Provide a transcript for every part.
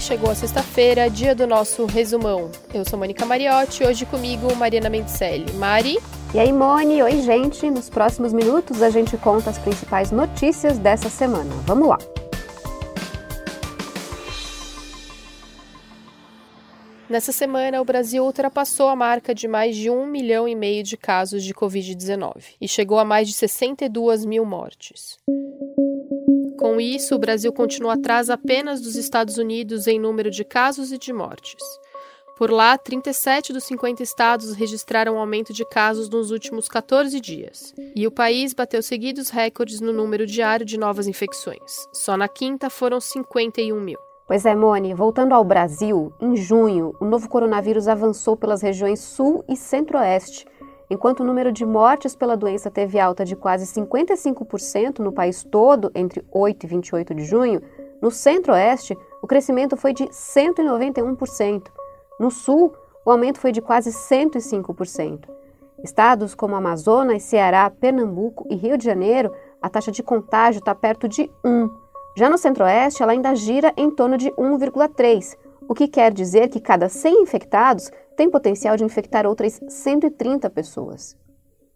chegou a sexta-feira, dia do nosso resumão. Eu sou Mônica Mariotti, hoje comigo Mariana Mendicelli. Mari. E aí, Moni, oi, gente. Nos próximos minutos a gente conta as principais notícias dessa semana. Vamos lá. Nessa semana, o Brasil ultrapassou a marca de mais de um milhão e meio de casos de Covid-19 e chegou a mais de 62 mil mortes. Com isso, o Brasil continua atrás apenas dos Estados Unidos em número de casos e de mortes. Por lá, 37 dos 50 estados registraram aumento de casos nos últimos 14 dias. E o país bateu seguidos recordes no número diário de novas infecções. Só na quinta foram 51 mil. Pois é, Mone, voltando ao Brasil, em junho, o novo coronavírus avançou pelas regiões sul e centro-oeste, Enquanto o número de mortes pela doença teve alta de quase 55% no país todo entre 8 e 28 de junho, no centro-oeste o crescimento foi de 191%. No sul, o aumento foi de quase 105%. Estados como Amazonas, Ceará, Pernambuco e Rio de Janeiro, a taxa de contágio está perto de 1. Já no centro-oeste, ela ainda gira em torno de 1,3, o que quer dizer que cada 100 infectados tem potencial de infectar outras 130 pessoas.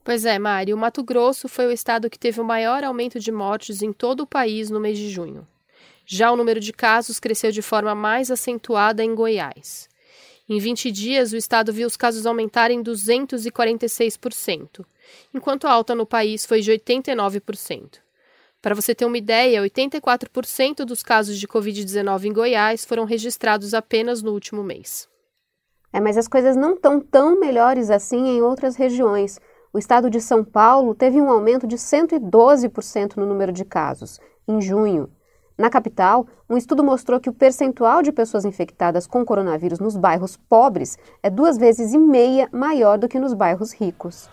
Pois é, Mari, o Mato Grosso foi o estado que teve o maior aumento de mortes em todo o país no mês de junho. Já o número de casos cresceu de forma mais acentuada em Goiás. Em 20 dias, o estado viu os casos aumentarem 246%, enquanto a alta no país foi de 89%. Para você ter uma ideia, 84% dos casos de Covid-19 em Goiás foram registrados apenas no último mês. É, mas as coisas não estão tão melhores assim em outras regiões. O estado de São Paulo teve um aumento de 112% no número de casos, em junho. Na capital, um estudo mostrou que o percentual de pessoas infectadas com coronavírus nos bairros pobres é duas vezes e meia maior do que nos bairros ricos.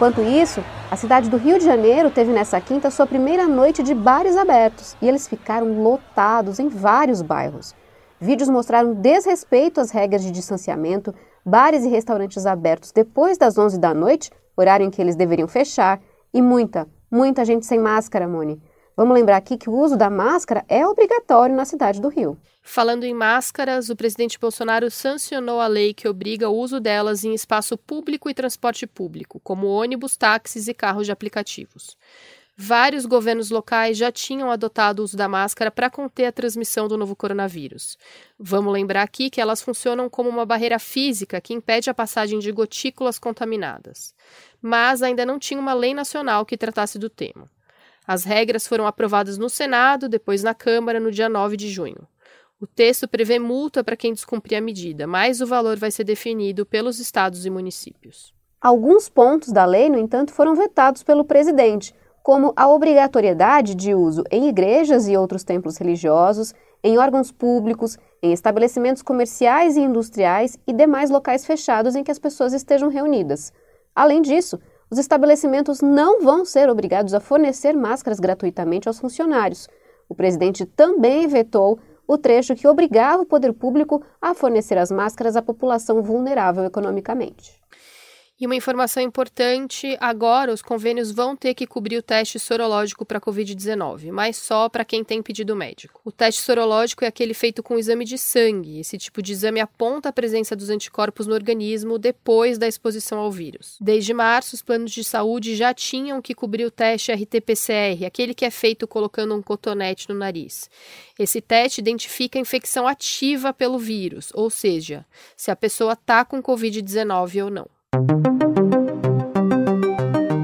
Enquanto isso, a cidade do Rio de Janeiro teve nessa quinta sua primeira noite de bares abertos e eles ficaram lotados em vários bairros. Vídeos mostraram desrespeito às regras de distanciamento, bares e restaurantes abertos depois das 11 da noite, horário em que eles deveriam fechar, e muita, muita gente sem máscara, Moni. Vamos lembrar aqui que o uso da máscara é obrigatório na cidade do Rio. Falando em máscaras, o presidente Bolsonaro sancionou a lei que obriga o uso delas em espaço público e transporte público, como ônibus, táxis e carros de aplicativos. Vários governos locais já tinham adotado o uso da máscara para conter a transmissão do novo coronavírus. Vamos lembrar aqui que elas funcionam como uma barreira física que impede a passagem de gotículas contaminadas. Mas ainda não tinha uma lei nacional que tratasse do tema. As regras foram aprovadas no Senado, depois na Câmara, no dia 9 de junho. O texto prevê multa para quem descumprir a medida, mas o valor vai ser definido pelos estados e municípios. Alguns pontos da lei, no entanto, foram vetados pelo presidente, como a obrigatoriedade de uso em igrejas e outros templos religiosos, em órgãos públicos, em estabelecimentos comerciais e industriais e demais locais fechados em que as pessoas estejam reunidas. Além disso, os estabelecimentos não vão ser obrigados a fornecer máscaras gratuitamente aos funcionários. O presidente também vetou o trecho que obrigava o poder público a fornecer as máscaras à população vulnerável economicamente. E uma informação importante: agora os convênios vão ter que cobrir o teste sorológico para Covid-19, mas só para quem tem pedido médico. O teste sorológico é aquele feito com exame de sangue. Esse tipo de exame aponta a presença dos anticorpos no organismo depois da exposição ao vírus. Desde março, os planos de saúde já tinham que cobrir o teste RT-PCR, aquele que é feito colocando um cotonete no nariz. Esse teste identifica a infecção ativa pelo vírus, ou seja, se a pessoa está com Covid-19 ou não.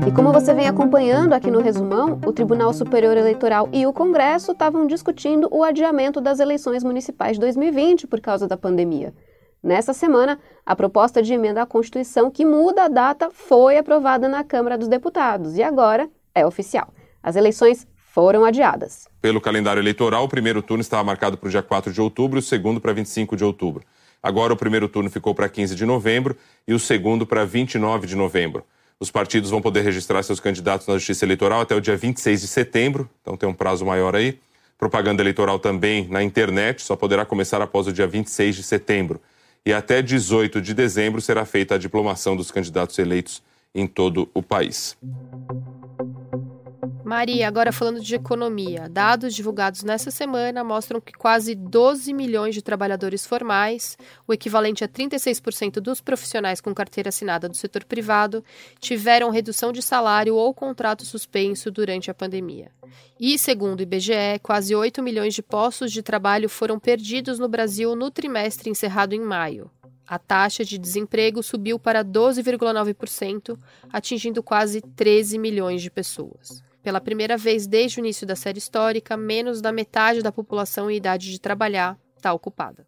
E como você vem acompanhando aqui no resumão, o Tribunal Superior Eleitoral e o Congresso estavam discutindo o adiamento das eleições municipais de 2020 por causa da pandemia. Nessa semana, a proposta de emenda à Constituição que muda a data foi aprovada na Câmara dos Deputados e agora é oficial. As eleições foram adiadas. Pelo calendário eleitoral, o primeiro turno estava marcado para o dia 4 de outubro e o segundo para 25 de outubro. Agora o primeiro turno ficou para 15 de novembro e o segundo para 29 de novembro. Os partidos vão poder registrar seus candidatos na Justiça Eleitoral até o dia 26 de setembro, então tem um prazo maior aí. Propaganda eleitoral também na internet só poderá começar após o dia 26 de setembro. E até 18 de dezembro será feita a diplomação dos candidatos eleitos em todo o país. Maria, agora falando de economia. Dados divulgados nessa semana mostram que quase 12 milhões de trabalhadores formais, o equivalente a 36% dos profissionais com carteira assinada do setor privado, tiveram redução de salário ou contrato suspenso durante a pandemia. E, segundo o IBGE, quase 8 milhões de postos de trabalho foram perdidos no Brasil no trimestre encerrado em maio. A taxa de desemprego subiu para 12,9%, atingindo quase 13 milhões de pessoas. Pela primeira vez desde o início da série histórica, menos da metade da população em idade de trabalhar está ocupada.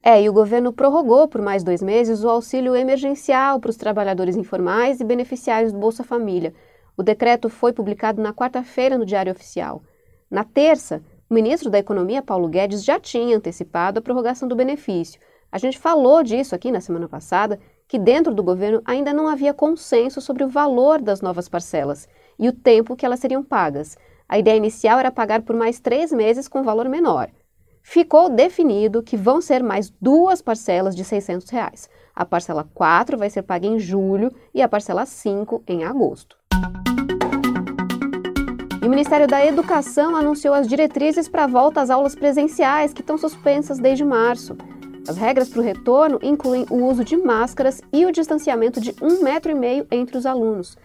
É, e o governo prorrogou por mais dois meses o auxílio emergencial para os trabalhadores informais e beneficiários do Bolsa Família. O decreto foi publicado na quarta-feira no Diário Oficial. Na terça, o ministro da Economia, Paulo Guedes, já tinha antecipado a prorrogação do benefício. A gente falou disso aqui na semana passada, que dentro do governo ainda não havia consenso sobre o valor das novas parcelas e o tempo que elas seriam pagas. A ideia inicial era pagar por mais três meses com valor menor. Ficou definido que vão ser mais duas parcelas de 600 reais. A parcela 4 vai ser paga em julho e a parcela 5 em agosto. E o Ministério da Educação anunciou as diretrizes para a volta às aulas presenciais, que estão suspensas desde março. As regras para o retorno incluem o uso de máscaras e o distanciamento de um metro e meio entre os alunos.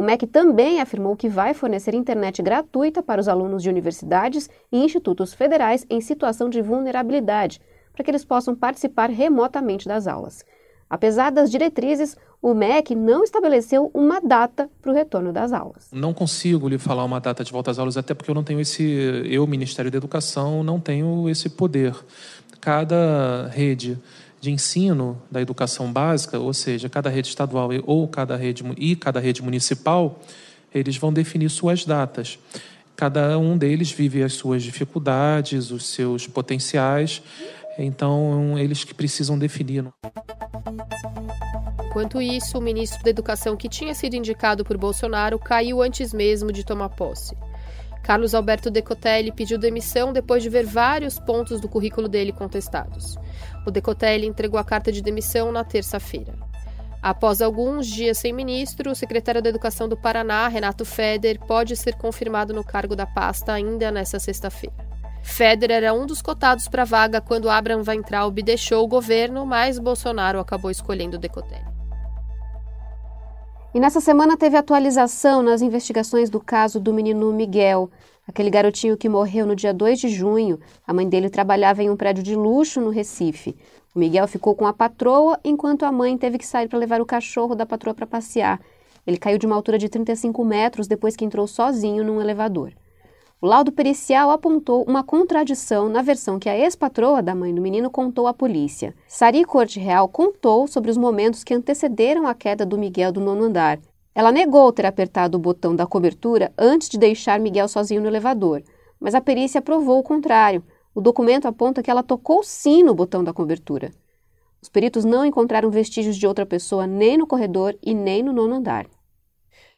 O MEC também afirmou que vai fornecer internet gratuita para os alunos de universidades e institutos federais em situação de vulnerabilidade, para que eles possam participar remotamente das aulas. Apesar das diretrizes, o MEC não estabeleceu uma data para o retorno das aulas. Não consigo lhe falar uma data de volta às aulas, até porque eu não tenho esse, eu, Ministério da Educação, não tenho esse poder cada rede de ensino da educação básica, ou seja, cada rede estadual ou cada rede e cada rede municipal, eles vão definir suas datas. Cada um deles vive as suas dificuldades, os seus potenciais, então eles que precisam definir. Enquanto isso, o ministro da Educação, que tinha sido indicado por Bolsonaro, caiu antes mesmo de tomar posse. Carlos Alberto Decotelli pediu demissão depois de ver vários pontos do currículo dele contestados. O Decotelli entregou a carta de demissão na terça-feira. Após alguns dias sem ministro, o secretário da Educação do Paraná, Renato Feder, pode ser confirmado no cargo da pasta ainda nesta sexta-feira. Feder era um dos cotados para a vaga quando Abraham Weintraub deixou o governo, mas Bolsonaro acabou escolhendo Decotelli. E nessa semana teve atualização nas investigações do caso do menino Miguel, aquele garotinho que morreu no dia 2 de junho. A mãe dele trabalhava em um prédio de luxo no Recife. O Miguel ficou com a patroa enquanto a mãe teve que sair para levar o cachorro da patroa para passear. Ele caiu de uma altura de 35 metros depois que entrou sozinho num elevador. O laudo pericial apontou uma contradição na versão que a ex-patroa da mãe do menino contou à polícia. Sari Corte Real contou sobre os momentos que antecederam a queda do Miguel do nono andar. Ela negou ter apertado o botão da cobertura antes de deixar Miguel sozinho no elevador, mas a perícia provou o contrário. O documento aponta que ela tocou sim no botão da cobertura. Os peritos não encontraram vestígios de outra pessoa nem no corredor e nem no nono andar.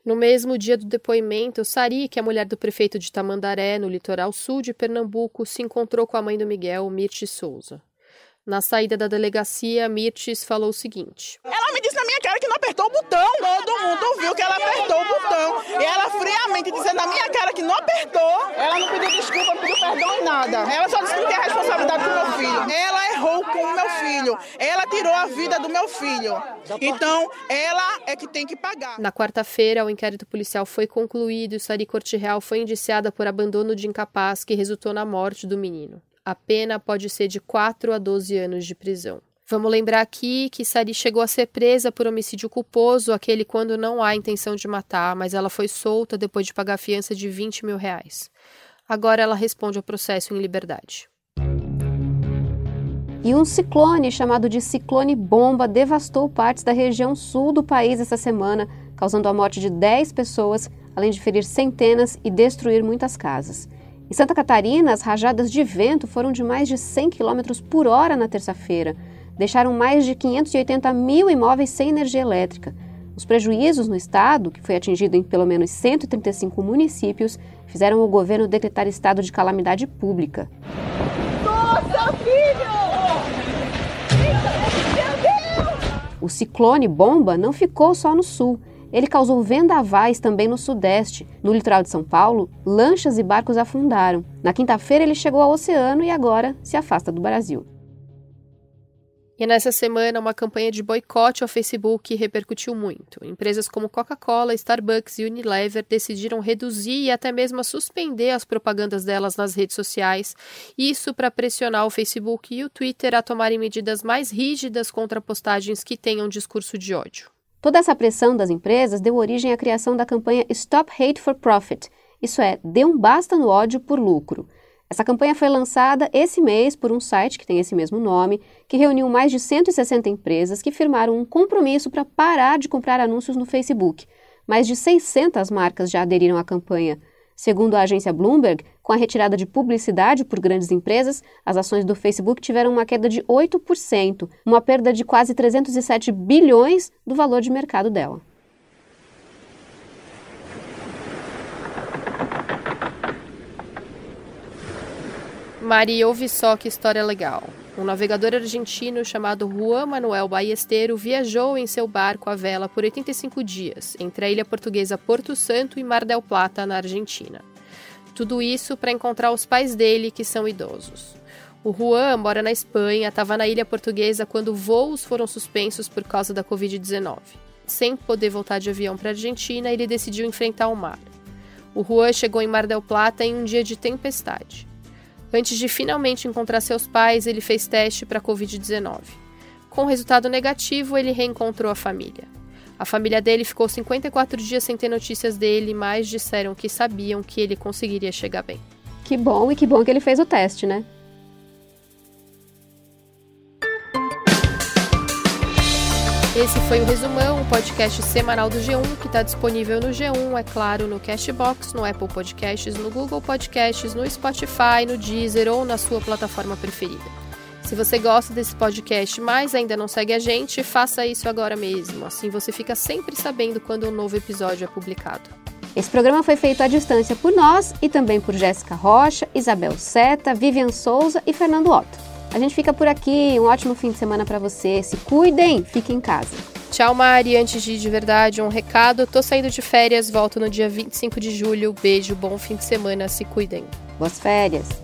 No mesmo dia do depoimento, Sari, que é mulher do prefeito de Tamandaré, no litoral sul de Pernambuco, se encontrou com a mãe do Miguel, Mirti Souza. Na saída da delegacia, Mirtes falou o seguinte: Ela me disse na minha cara que não apertou o botão. Todo mundo viu que ela apertou o botão. E ela friamente dizendo na minha cara que não apertou. Ela não pediu desculpa, não pediu perdão em nada. Ela só disse que tem a responsabilidade com meu filho. Ela errou com o meu filho. Ela tirou a vida do meu filho. Então, ela é que tem que pagar. Na quarta-feira, o inquérito policial foi concluído e Sari Corte Real foi indiciada por abandono de incapaz que resultou na morte do menino a pena pode ser de 4 a 12 anos de prisão. Vamos lembrar aqui que Sari chegou a ser presa por homicídio culposo, aquele quando não há intenção de matar, mas ela foi solta depois de pagar fiança de 20 mil reais. Agora ela responde ao processo em liberdade. E um ciclone chamado de ciclone bomba devastou partes da região sul do país essa semana, causando a morte de 10 pessoas, além de ferir centenas e destruir muitas casas. Em Santa Catarina, as rajadas de vento foram de mais de 100 km por hora na terça-feira. Deixaram mais de 580 mil imóveis sem energia elétrica. Os prejuízos no estado, que foi atingido em pelo menos 135 municípios, fizeram o governo decretar estado de calamidade pública. Nossa! O ciclone bomba não ficou só no sul. Ele causou vendavais também no Sudeste. No litoral de São Paulo, lanchas e barcos afundaram. Na quinta-feira, ele chegou ao oceano e agora se afasta do Brasil. E nessa semana, uma campanha de boicote ao Facebook repercutiu muito. Empresas como Coca-Cola, Starbucks e Unilever decidiram reduzir e até mesmo suspender as propagandas delas nas redes sociais, isso para pressionar o Facebook e o Twitter a tomarem medidas mais rígidas contra postagens que tenham discurso de ódio. Toda essa pressão das empresas deu origem à criação da campanha Stop Hate for Profit, isso é, dê um basta no ódio por lucro. Essa campanha foi lançada esse mês por um site que tem esse mesmo nome, que reuniu mais de 160 empresas que firmaram um compromisso para parar de comprar anúncios no Facebook. Mais de 600 marcas já aderiram à campanha. Segundo a agência Bloomberg, com a retirada de publicidade por grandes empresas, as ações do Facebook tiveram uma queda de 8%, uma perda de quase 307 bilhões do valor de mercado dela. Mari, ouve só que história legal. Um navegador argentino chamado Juan Manuel Ballesteiro viajou em seu barco à vela por 85 dias, entre a ilha portuguesa Porto Santo e Mar del Plata, na Argentina. Tudo isso para encontrar os pais dele, que são idosos. O Juan mora na Espanha, estava na ilha portuguesa quando voos foram suspensos por causa da Covid-19. Sem poder voltar de avião para a Argentina, ele decidiu enfrentar o mar. O Juan chegou em Mar del Plata em um dia de tempestade. Antes de finalmente encontrar seus pais, ele fez teste para a Covid-19. Com resultado negativo, ele reencontrou a família. A família dele ficou 54 dias sem ter notícias dele, mas disseram que sabiam que ele conseguiria chegar bem. Que bom e que bom que ele fez o teste, né? Esse foi o Resumão, o podcast semanal do G1, que está disponível no G1, é claro, no Cashbox, no Apple Podcasts, no Google Podcasts, no Spotify, no Deezer ou na sua plataforma preferida. Se você gosta desse podcast, mas ainda não segue a gente, faça isso agora mesmo. Assim você fica sempre sabendo quando um novo episódio é publicado. Esse programa foi feito à distância por nós e também por Jéssica Rocha, Isabel Seta, Vivian Souza e Fernando Otto. A gente fica por aqui. Um ótimo fim de semana para você. Se cuidem, fiquem em casa. Tchau, Mari. Antes de ir de verdade, um recado. Tô saindo de férias, volto no dia 25 de julho. Beijo, bom fim de semana. Se cuidem. Boas férias.